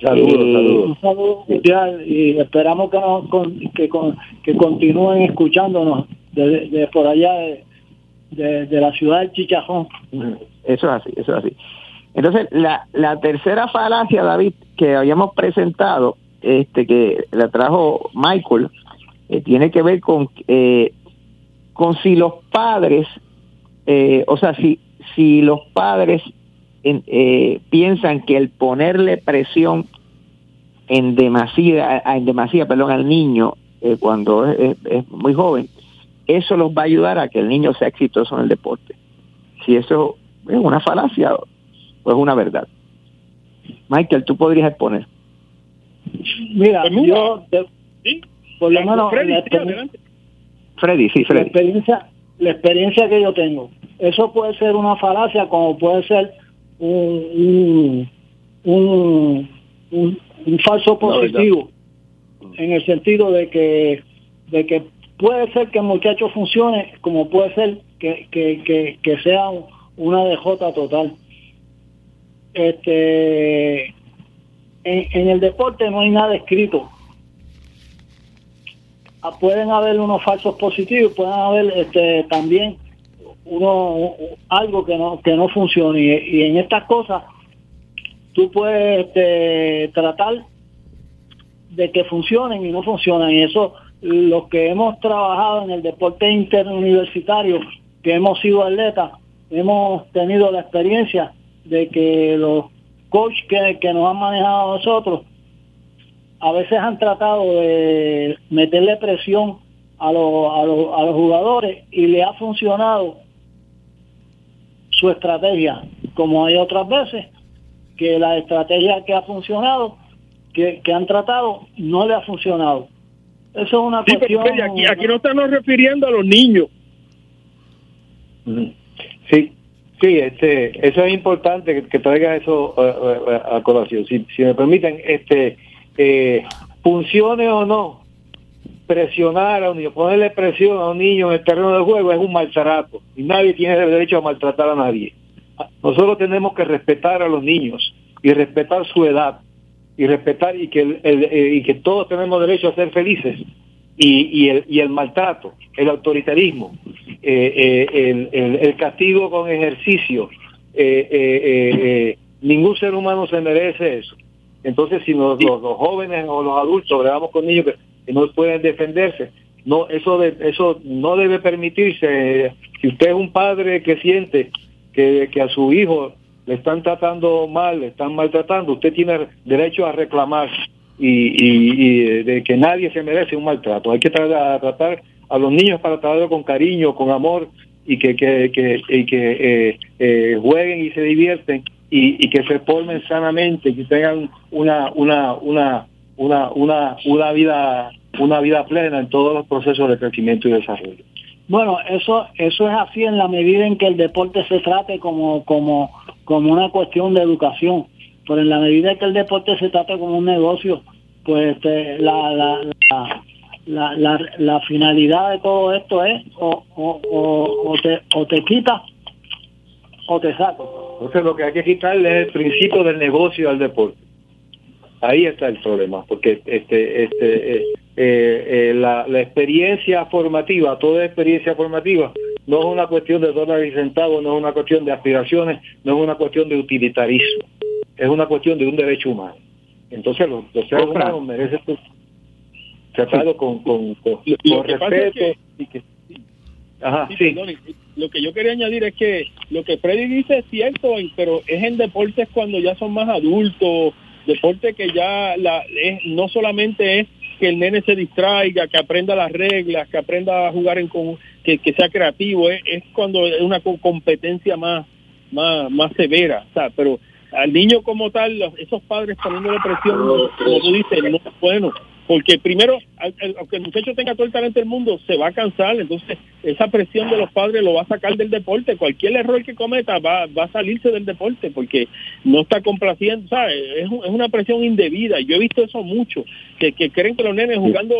Saludos, eh, Un saludo y esperamos que, nos, que, que continúen escuchándonos de, por allá de, de, la ciudad de Chichajón.
Eso es así, eso es así. Entonces, la, la tercera falacia, David, que habíamos presentado, este que la trajo Michael, eh, tiene que ver con, eh, con si los padres, eh, o sea, si, si los padres eh, piensan que el ponerle presión en demasía, en demasía perdón, al niño eh, cuando es, muy joven, eso los va a ayudar a que el niño sea exitoso en el deporte. Si eso es una falacia o es una verdad. Michael, tú podrías exponer.
Mira, pues yo, por lo menos,
Freddy, sí, Freddy.
La experiencia, la experiencia que yo tengo, eso puede ser una falacia como puede ser un, un, un, falso positivo en el sentido de que de que puede ser que el muchacho funcione como puede ser que, que, que, sea una DJ total. Este en, en, el deporte no hay nada escrito. Ah, pueden haber unos falsos positivos pueden haber este también uno algo que no que no funcione. Y, en estas cosas tú puedes este, tratar de que funcionen y no funcionan y eso los que hemos trabajado en el deporte interuniversitario que hemos sido atletas hemos tenido la experiencia de que los coaches que, que nos han manejado a nosotros a veces han tratado de meterle presión a, los, a, los, a los jugadores y le ha funcionado su estrategia, como hay otras veces que la estrategia que ha funcionado, que, que han tratado, no le ha funcionado. Eso es una cuestión...
aquí, aquí no estamos refiriendo a los niños.
Sí, sí, este, eso es importante que, traiga eso a, colación. Si, si, me permiten, este, eh, funcione o no, presionar a un niño, ponerle presión a un niño en el terreno de juego es un maltrato y nadie tiene el derecho a maltratar a nadie. Nosotros tenemos que respetar a los niños y respetar su edad y respetar y que, el, eh, y que todos tenemos derecho a ser felices y, y, el, y el maltrato, el autoritarismo, eh, eh, el, el, castigo con ejercicio, ningún ser humano se merece eso. Entonces, si los, los, jóvenes o los adultos grabamos con niños que, no pueden defenderse, no eso de, eso no debe permitirse. Si usted es un padre que siente que, que a su hijo le están tratando mal, le están maltratando, usted tiene derecho a reclamar y, y, de que nadie se merece un maltrato. Hay que tratar, a tratar a los niños para tratarlo con cariño, con amor y que, que, que, y que eh, eh, jueguen y se divierten y, y, que se formen sanamente, y que tengan una, una, una, una, una, una vida una vida plena en todos los procesos de crecimiento y desarrollo.
Bueno, eso eso es así en la medida en que el deporte se trate como como como una cuestión de educación, pero en la medida que el deporte se trate como un negocio, pues este, la, la, la, la, la, finalidad de todo esto es o, o, o, te, o te quitas o te saco.
Entonces lo que hay que quitarle es el principio del negocio al deporte. Ahí está el problema, porque este, este, eh, eh, eh, la, la experiencia formativa, toda experiencia formativa, no es una cuestión de dólares y centavos, no es una cuestión de aspiraciones, no es una cuestión de utilitarismo, es una cuestión de un derecho humano. Entonces los, seres humanos merecen ser tratados con, con, con, respeto y que...
Ajá, sí, lo que yo quería añadir es que lo que Freddy dice es cierto, pero es en deportes cuando ya son más adultos, deporte que ya la, es, no solamente es que el nene se distraiga, que aprenda las reglas, que aprenda a jugar en que, que sea creativo, es, es cuando es una competencia más, más, más severa, o sea, pero al niño como tal, esos padres poniéndole presión, como tú dices, no es bueno porque primero, aunque el muchacho tenga todo el talento del mundo, se va a cansar, entonces esa presión de los padres lo va a sacar del deporte, cualquier error que cometa va, va a salirse del deporte, porque no está complaciendo, ¿sabes? Es, es una presión indebida, yo he visto eso mucho, que, que creen que los nenes jugando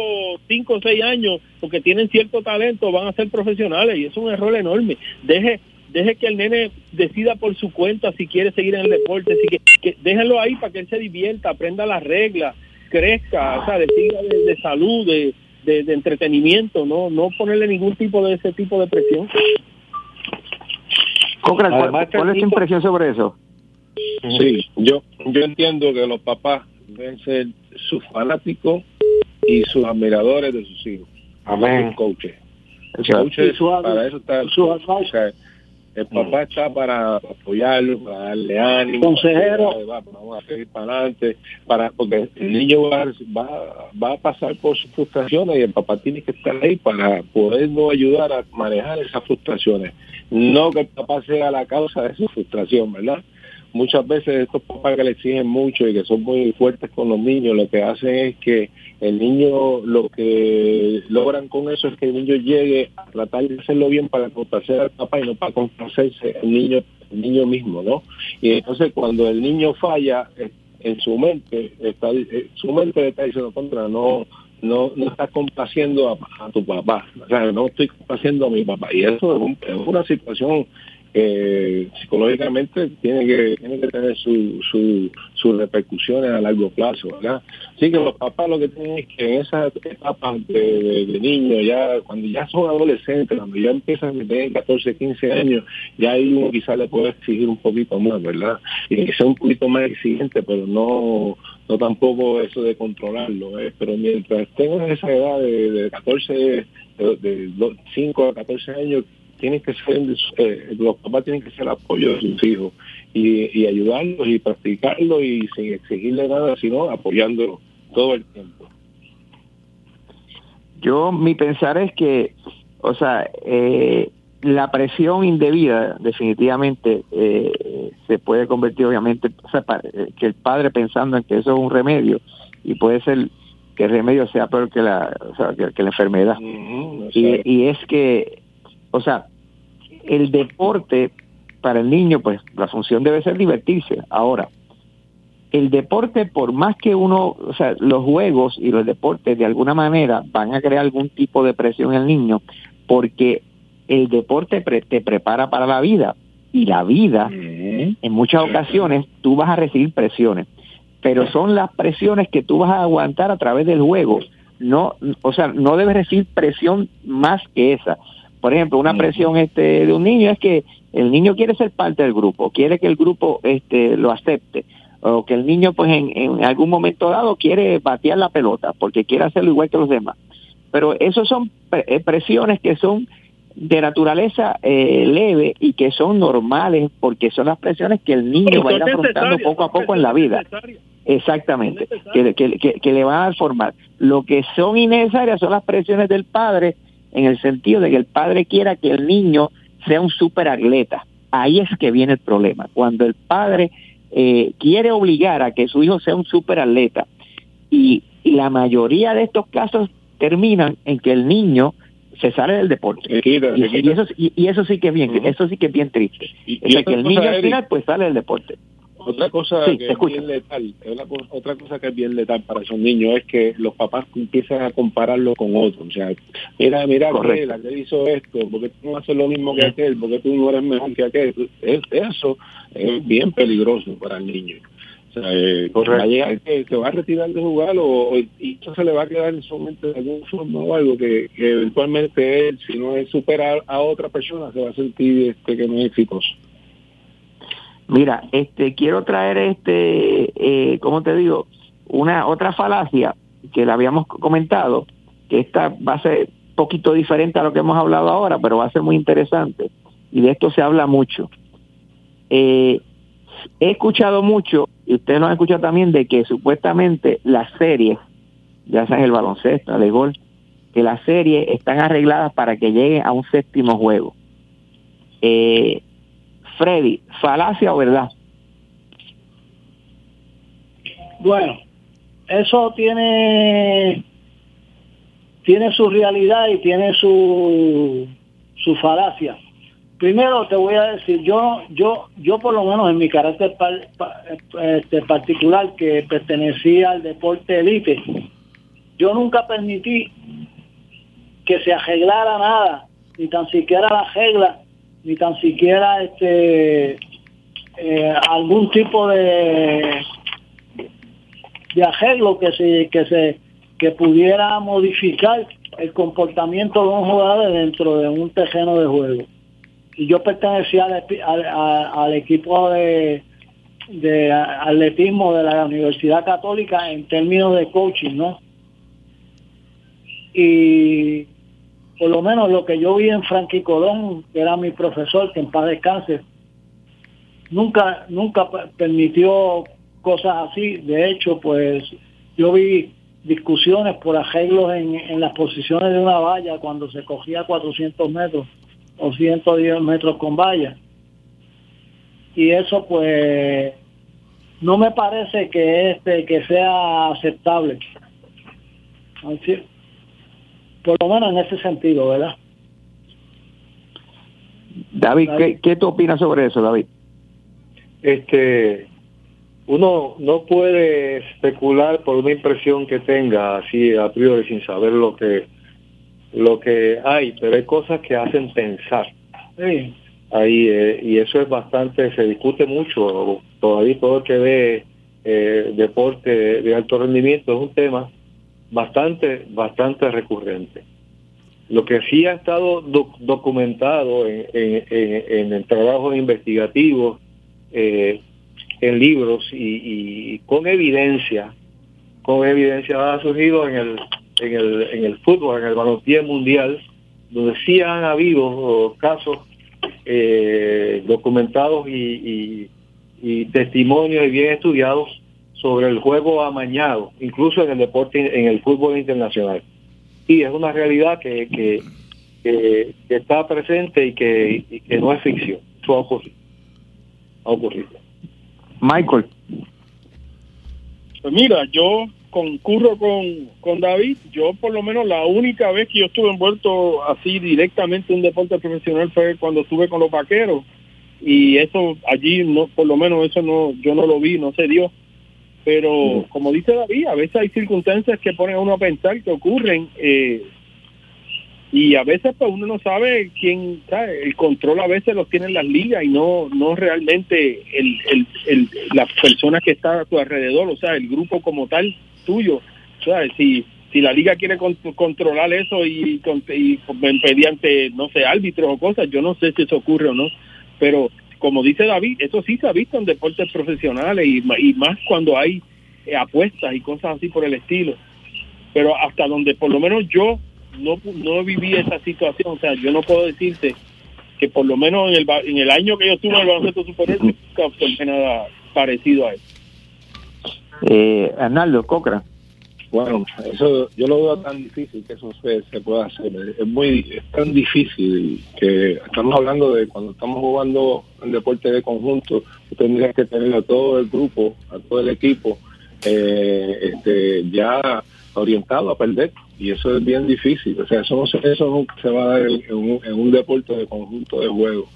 5 o 6 años, porque tienen cierto talento, van a ser profesionales, y es un error enorme. Deje deje que el nene decida por su cuenta si quiere seguir en el deporte, así que, que déjenlo ahí para que él se divierta, aprenda las reglas, crezca, o sea, de, de salud, de, de, entretenimiento, no no ponerle ningún tipo de ese tipo de presión.
¿cuál, ¿cuál es tu impresión sobre eso?
Sí, yo yo entiendo que los papás deben ser sus fanáticos y sus admiradores de sus hijos.
Amén.
coaches. para eso está el papá está para apoyarlo, para darle ánimo.
Consejero.
vamos a seguir para adelante, para, porque el niño va, va, a pasar por sus frustraciones y el papá tiene que estar ahí para podernos ayudar a manejar esas frustraciones. No que el papá sea la causa de su frustración, ¿verdad? Muchas veces estos papás que le exigen mucho y que son muy fuertes con los niños, lo que hacen es que el niño lo que logran con eso es que el niño llegue a tratar de hacerlo bien para complacer al papá y no para complacerse el niño el niño mismo no y entonces cuando el niño falla eh, en su mente está eh, su mente le está diciendo contra no no no está complaciendo a, tu papá. O sea no estoy complaciendo a mi papá y eso es una situación eh, psicológicamente tiene que tiene que tener su, su, sus repercusiones a largo plazo, ¿verdad? Así que los papás lo que tienen es que en esas etapas de, de, niños, ya cuando ya son adolescentes, cuando ya empiezan a tener 14, 15 años, ya ahí uno quizás le puede exigir un poquito más, ¿verdad? Y que sea un poquito más exigente, pero no no tampoco eso de controlarlo, ¿eh? pero mientras tengan esa edad de, de 14, de, de 5 a 14 años, tienen que ser, eh, los papás tienen que ser apoyo de sus hijos y, y ayudarlos y practicarlo y sin exigirle nada, sino apoyándolo todo el tiempo.
Yo, mi pensar es que, o sea, eh, la presión indebida definitivamente eh, se puede convertir obviamente, o sea, eh, que el padre pensando en que eso es un remedio y puede ser que el remedio sea peor que la, o sea, que, la enfermedad. y, y es que, o sea, el deporte para el niño, pues la función debe ser divertirse. Ahora, el deporte, por más que uno, o sea, los juegos y los deportes de alguna manera van a crear algún tipo de presión en el niño, porque el deporte te prepara para la vida y la vida, en muchas ocasiones, tú vas a recibir presiones, pero son las presiones que tú vas a aguantar a través del juego. No, o sea, no debes recibir presión más que esa. Por ejemplo, una presión este de un niño es que el niño quiere ser parte del grupo, quiere que el grupo este lo acepte o que el niño pues en, en algún momento dado quiere batear la pelota porque quiere hacerlo igual que los demás. Pero esos son eh, presiones que son de naturaleza eh, leve y que son normales porque son las presiones que el niño va a ir afrontando poco a poco en la vida. Exactamente, que, que, que, le van a formar. Lo que son innecesarias son las presiones del padre en el sentido de que el padre quiera que el niño sea un superatleta. Ahí es que viene el problema. Cuando el padre eh, quiere obligar a que su hijo sea un superatleta y, y la mayoría de estos casos terminan en que el niño se sale del deporte. y, eso, y, eso, sí que es bien, eso sí que es bien triste. Y, que el niño al final pues sale del deporte.
Otra cosa que es bien letal, otra cosa que es bien letal para esos niños es que los papás empiezan a compararlo con otros. O sea, mira, mira, aquel, aquel hizo esto, porque tú no haces lo mismo que aquel, porque tú no eres mejor que aquel. eso es bien peligroso para el niño. O sea, eh, que se va a retirar de jugar o, y eso se le va a quedar en su mente de alguna forma o algo que, eventualmente él, si no es superar a otra persona, se va a sentir este, que no es exitoso.
Mira, este quiero traer este, eh, ¿cómo te digo? Una otra falacia que la habíamos comentado, que esta va a ser poquito diferente a lo que hemos hablado ahora, pero va a ser muy interesante. Y de esto se habla mucho. Eh, he escuchado mucho, y ustedes lo han escuchado también, de que supuestamente las series, ya sean el baloncesto, el gol, que las series están arregladas para que lleguen a un séptimo juego. Eh, Freddy, ¿falacia o verdad?
Bueno, eso tiene tiene su realidad y tiene su su falacia. Primero te voy a decir, yo yo yo por lo menos en mi carácter este, particular que pertenecía al deporte elite, yo nunca permití que se arreglara nada, ni tan siquiera la regla ni tan siquiera este eh, algún tipo de de arreglo que se que se que pudiera modificar el comportamiento de un jugador dentro de un terreno de juego y yo pertenecía al, al, equipo de, de atletismo de la Universidad Católica en términos de coaching, ¿no? Y por lo menos lo que yo vi en Frankie Colón, que era mi profesor, que en paz descanse, nunca, nunca permitió cosas así. De hecho, pues yo vi discusiones por arreglos en, las posiciones de una valla cuando se cogía 400 metros o 110 metros con valla. Y eso pues no me parece que este que sea aceptable por lo menos en ese sentido, ¿verdad?
David, ¿qué, ¿qué tú opinas sobre eso, David?
Este, uno no puede especular por una impresión que tenga así a priori sin saber lo que lo que hay, pero hay cosas que hacen pensar. Sí. Ahí, eh, y eso es bastante, se discute mucho, todavía todo el que ve eh, deporte de alto rendimiento es un tema bastante, bastante recurrente. Lo que sí ha estado documentado en, en, el trabajo investigativo, eh, en libros y, con evidencia, con evidencia ha surgido en el, en el, en el fútbol, en el balompié mundial, donde sí han habido casos eh, documentados y, y, y testimonios bien estudiados
sobre el juego amañado, incluso en el deporte, en el fútbol internacional. Y es una realidad que, que, está presente y que, no es ficción. Eso ha ocurrido. Ha ocurrido.
Michael.
Pues mira, yo concurro con, con David. Yo por lo menos la única vez que yo estuve envuelto así directamente en un deporte profesional fue cuando estuve con los vaqueros y eso allí no por lo menos eso no yo no lo vi no se dio pero como dice David a veces hay circunstancias que ponen a uno a pensar que ocurren eh, y a veces pues uno no sabe quién sabe el control a veces lo tienen las ligas y no no realmente el, el, el las personas que están a tu alrededor o sea el grupo como tal tuyo ¿sabes? si si la liga quiere controlar eso y, y, y mediante no sé árbitros o cosas yo no sé si eso ocurre o no pero como dice David, eso sí se ha visto en deportes profesionales y, más cuando hay eh, apuestas y cosas así por el estilo. Pero hasta donde por lo menos yo no, no viví esa situación, o sea, yo no puedo decirte que por lo menos en el, en el año que yo estuve en el baloncesto superior nunca observé nada parecido a eso.
Eh, Arnaldo, Cocra.
Bueno, eso yo lo veo tan difícil que eso se, pueda hacer. Es muy es tan difícil que estamos hablando de cuando estamos jugando en deporte de conjunto, tendrías que tener a todo el grupo, a todo el equipo, eh, este, ya orientado a perder y eso es bien difícil. O sea, eso, eso nunca se va a dar en un, en un deporte de conjunto de juego.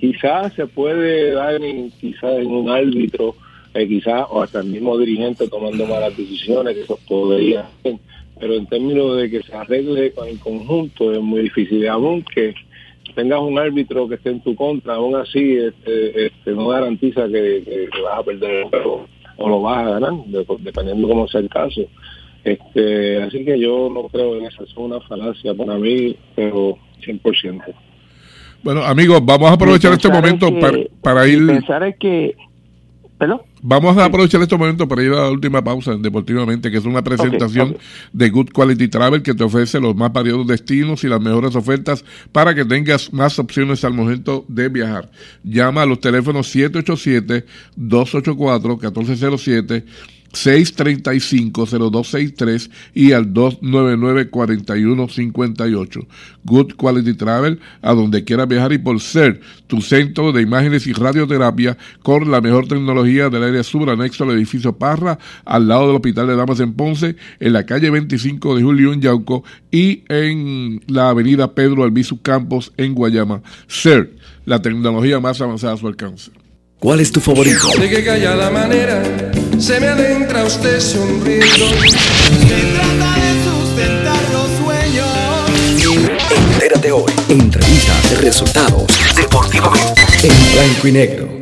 Quizás se puede dar en, quizás en un árbitro eh, quizás, o hasta el mismo dirigente tomando malas decisiones, que eso podría pero en términos de que se arregle con el conjunto es muy difícil, aunque tengas un árbitro que esté en tu contra, aún así este, este no garantiza que, vas a perder o lo vas a ganar, dependiendo cómo sea el caso. Este, así que yo no creo en esa, es una falacia para mí, pero 100%.
Bueno, amigos, vamos a aprovechar este momento para, para ir...
Pensar es que
Vamos a aprovechar este momento para ir a la última pausa en Deportivamente, que es una presentación de Good Quality Travel que te ofrece los más variados destinos y las mejores ofertas para que tengas más opciones al momento de viajar. Llama a los teléfonos 787-284-1407 635-0263 y al 299-4158. Good Quality Travel, a donde quieras viajar y por ser tu centro de imágenes y radioterapia con la mejor tecnología del área sur, anexo al edificio Parra, al lado del Hospital de Damas en Ponce, en la calle 25 de Julio en Yauco y en la avenida Pedro Albizu Campos en Guayama. Ser la tecnología más avanzada a su alcance.
¿Cuál es tu favorito?
De qué callada manera se me adentra usted sonriendo. Se trata de sustentar los sueños.
Entérate hoy. Entrevistas, resultados, deportivamente. En blanco y negro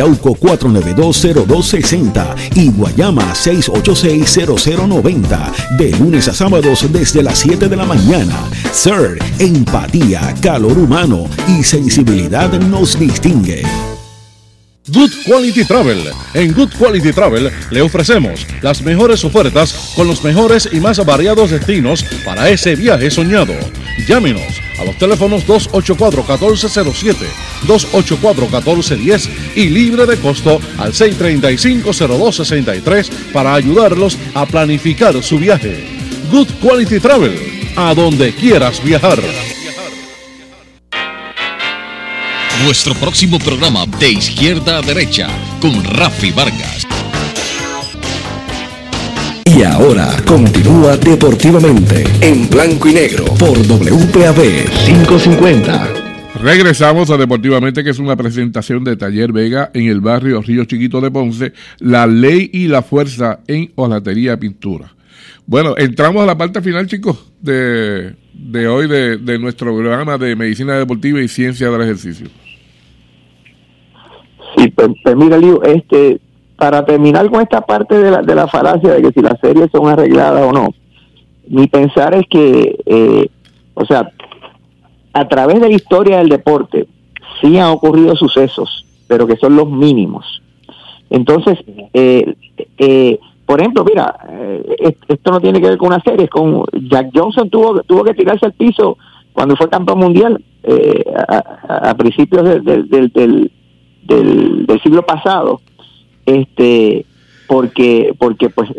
Yauco 4920260 y Guayama 6860090. De lunes a sábados desde las 7 de la mañana. Sir, empatía, calor humano y sensibilidad nos distingue.
Good Quality Travel. En Good Quality Travel le ofrecemos las mejores ofertas con los mejores y más variados destinos para ese viaje soñado. Llámenos a los teléfonos 284-1407, 284-1410 y libre de costo al 635-0263 para ayudarlos a planificar su viaje. Good Quality Travel, a donde quieras viajar.
Nuestro próximo programa de izquierda a derecha con Rafi Vargas. Y ahora continúa deportivamente en blanco y negro por WPAB 550.
Regresamos a Deportivamente, que es una presentación de Taller Vega en el barrio Río Chiquito de Ponce, La Ley y la Fuerza en Olatería Pintura. Bueno, entramos a la parte final, chicos, de, hoy de, de, nuestro programa de Medicina Deportiva y Ciencia del Ejercicio.
Sí, pues, pues mira, Lío, este, para terminar con esta parte de la, de la falacia de que si las series son arregladas o no, mi pensar es que, eh, o sea, a través de la historia del deporte, sí han ocurrido sucesos, pero que son los mínimos. Entonces, eh, eh, por ejemplo, mira, eh, esto no tiene que ver con una serie, con Jack Johnson tuvo, tuvo que tirarse al piso cuando fue campeón mundial a, principios del, del, del, siglo pasado, este porque porque pues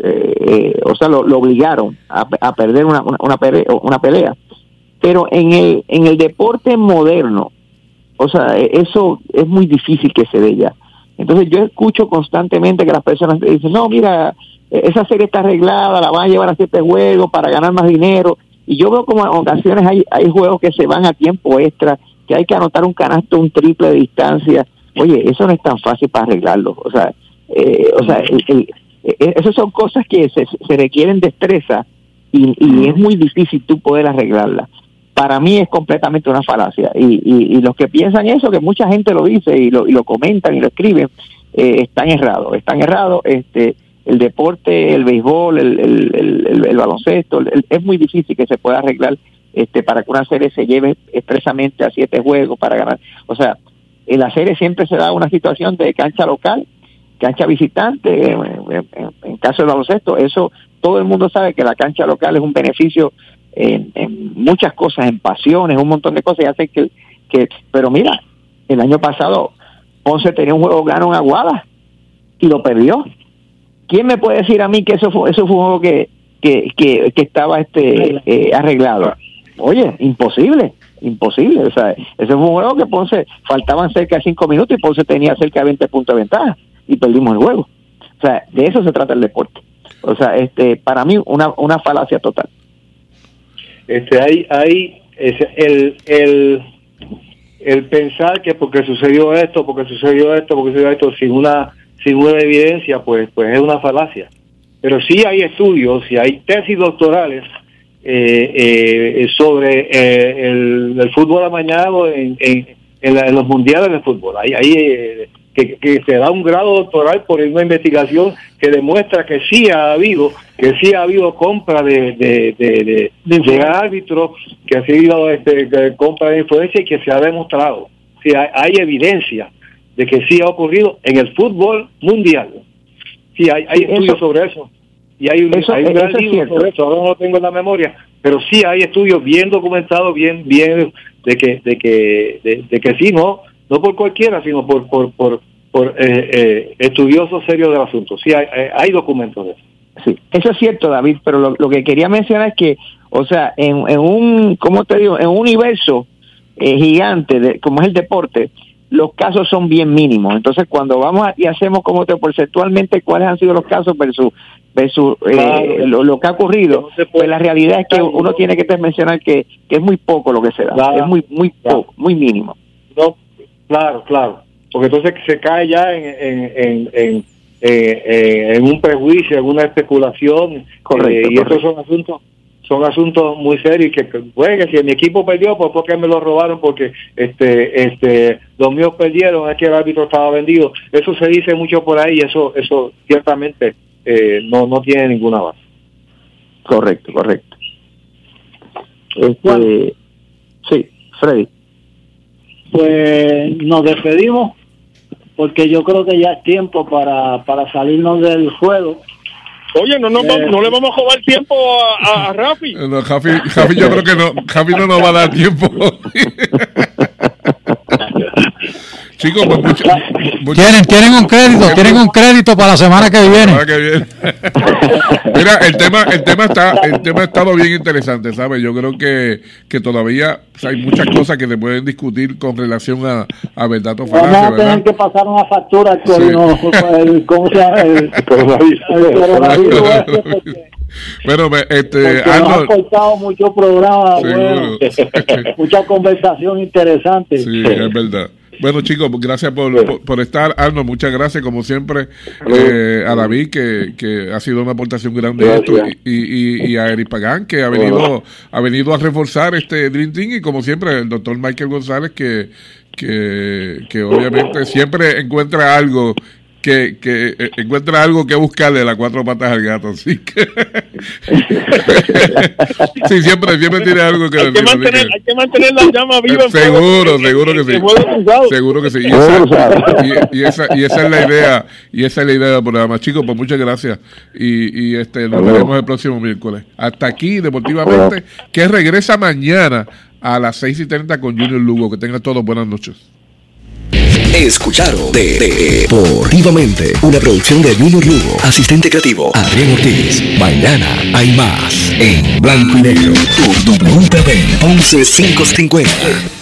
o sea lo, obligaron a, perder una, una, pelea, una pelea pero en el en el deporte moderno o sea, e, eso es muy difícil que se dé ya. Entonces yo escucho constantemente que las personas dicen, no, mira, esa serie está arreglada, la van a llevar a siete juegos para ganar más dinero. Y yo veo como en ocasiones hay, hay juegos que se van a tiempo extra, que hay que anotar un canasto, un triple de distancia. Oye, eso no es tan fácil para arreglarlo. O sea, eh, o sea, el, e, esas son cosas que se, se requieren destreza y, y es muy difícil tú poder arreglarlas para mí es completamente una falacia. Y, y, los que piensan eso, que mucha gente lo dice y lo, y lo comentan y lo escriben, eh, están errados. Están errados. Este, el deporte, el béisbol, el, el, el, baloncesto, es muy difícil que se pueda arreglar este, para que una serie se lleve expresamente a siete juegos para ganar. O sea, en la serie siempre se da una situación de cancha local, cancha visitante, en, en caso del baloncesto, eso todo el mundo sabe que la cancha local es un beneficio en, muchas cosas, en pasiones, un montón de cosas, y hace que, que, pero mira, el año pasado Ponce tenía un juego gano en Aguada y lo perdió. ¿Quién me puede decir a mí que eso fue, eso fue un juego que, que, que, estaba este eh, arreglado? Oye, imposible, imposible. O sea, ese fue un juego que Ponce faltaban cerca de cinco minutos y Ponce tenía cerca de 20 puntos de ventaja y perdimos el juego. O sea, de eso se trata el deporte. O sea, este, para mí una, una falacia total.
Este, hay, hay el, el, el pensar que porque sucedió esto, porque sucedió esto, porque sucedió esto, sin una, sin una evidencia, pues, pues es una falacia. Pero sí hay estudios y hay tesis doctorales eh, eh, sobre eh, el, fútbol amañado en, en, en, los mundiales de fútbol. Hay, hay que, que se da un grado doctoral por una investigación que demuestra que sí ha habido que sí ha habido compra de de, de, de, árbitros que ha sido este, compra de influencia y que se ha demostrado. Sí hay, evidencia de que sí ha ocurrido en el fútbol mundial. Sí hay, hay estudios sobre eso. Y hay un, hay un gran libro sobre eso ahora no lo tengo en la memoria pero sí hay estudios bien documentados bien bien de que de que de que sí no no por cualquiera, sino por, por, por, por eh, eh, estudiosos serios del asunto. Sí, hay, hay documentos de eso.
Sí, eso es cierto, David, pero lo, lo que quería mencionar es que, o sea, en, en un, ¿cómo te digo? En un universo eh, gigante de, como es el deporte, los casos son bien mínimos. Entonces, cuando vamos y hacemos como te porcentualmente cuáles han sido los casos versus versus eh, lo, que ha ocurrido, pues la realidad es que uno tiene que mencionar que, que es muy poco lo que se da, es muy muy poco, muy mínimo.
No, Claro, claro. Porque entonces se cae ya en, en, en, eh, en, un prejuicio, en una especulación. Correcto, eh, y estos son asuntos son asuntos muy serios que pues, si mi equipo perdió pues porque me lo robaron porque este este los míos perdieron es que el árbitro estaba vendido. Eso se dice mucho por ahí eso eso ciertamente eh, no no tiene ninguna base.
Correcto correcto. Este, sí Freddy
pues nos despedimos porque yo creo que ya es tiempo para, para salirnos del juego.
Oye, no, no, eh, no le vamos a jugar tiempo a, a Rafi.
No, Javi, Javi, yo creo que no, Javi no nos va a dar tiempo. Chicos, pues mucho,
¿Tienen, tienen un crédito, tienen un crédito para la semana que viene.
Mira, el tema, el tema está, el tema ha estado bien interesante, ¿sabes? Yo creo que, que todavía hay muchas cosas que se pueden discutir con relación a, a verdad o
falacia, Vamos a tener que pasar una factura con el, ¿cómo se llama? El,
Bueno, este,
Arnold, ha cortado muchos programas, bueno, mucha conversación interesante.
Sí, es verdad. Bueno, chicos, gracias por, por, estar. Arno, muchas gracias, como siempre, eh, a David, que, que, ha sido una aportación grande esto, y, y, a Eric Pagán, que ha venido, ha venido a reforzar este Dream Team, y como siempre, el doctor Michael González, que, que, que obviamente siempre encuentra algo que, que eh, encuentra algo que buscarle de las cuatro patas al gato. Así que. sí, siempre, siempre tiene algo que
hay que, mantener, hay que mantener la llama viva.
Seguro, seguro que, sí. Seguro que sí. Y esa, y, esa, y esa es la idea. Y esa es la idea del programa. Chicos, pues muchas gracias. Y, y este nos veremos el próximo miércoles. Hasta aquí, deportivamente, que regresa mañana a las 6 y 30 con Junior Lugo. Que tengan todos buenas noches.
Escucharon de, Deportivamente, una producción de Junior Lugo, asistente creativo Adrián Ortiz. Mañana hay más en blanco y negro. Tu WPB 11550.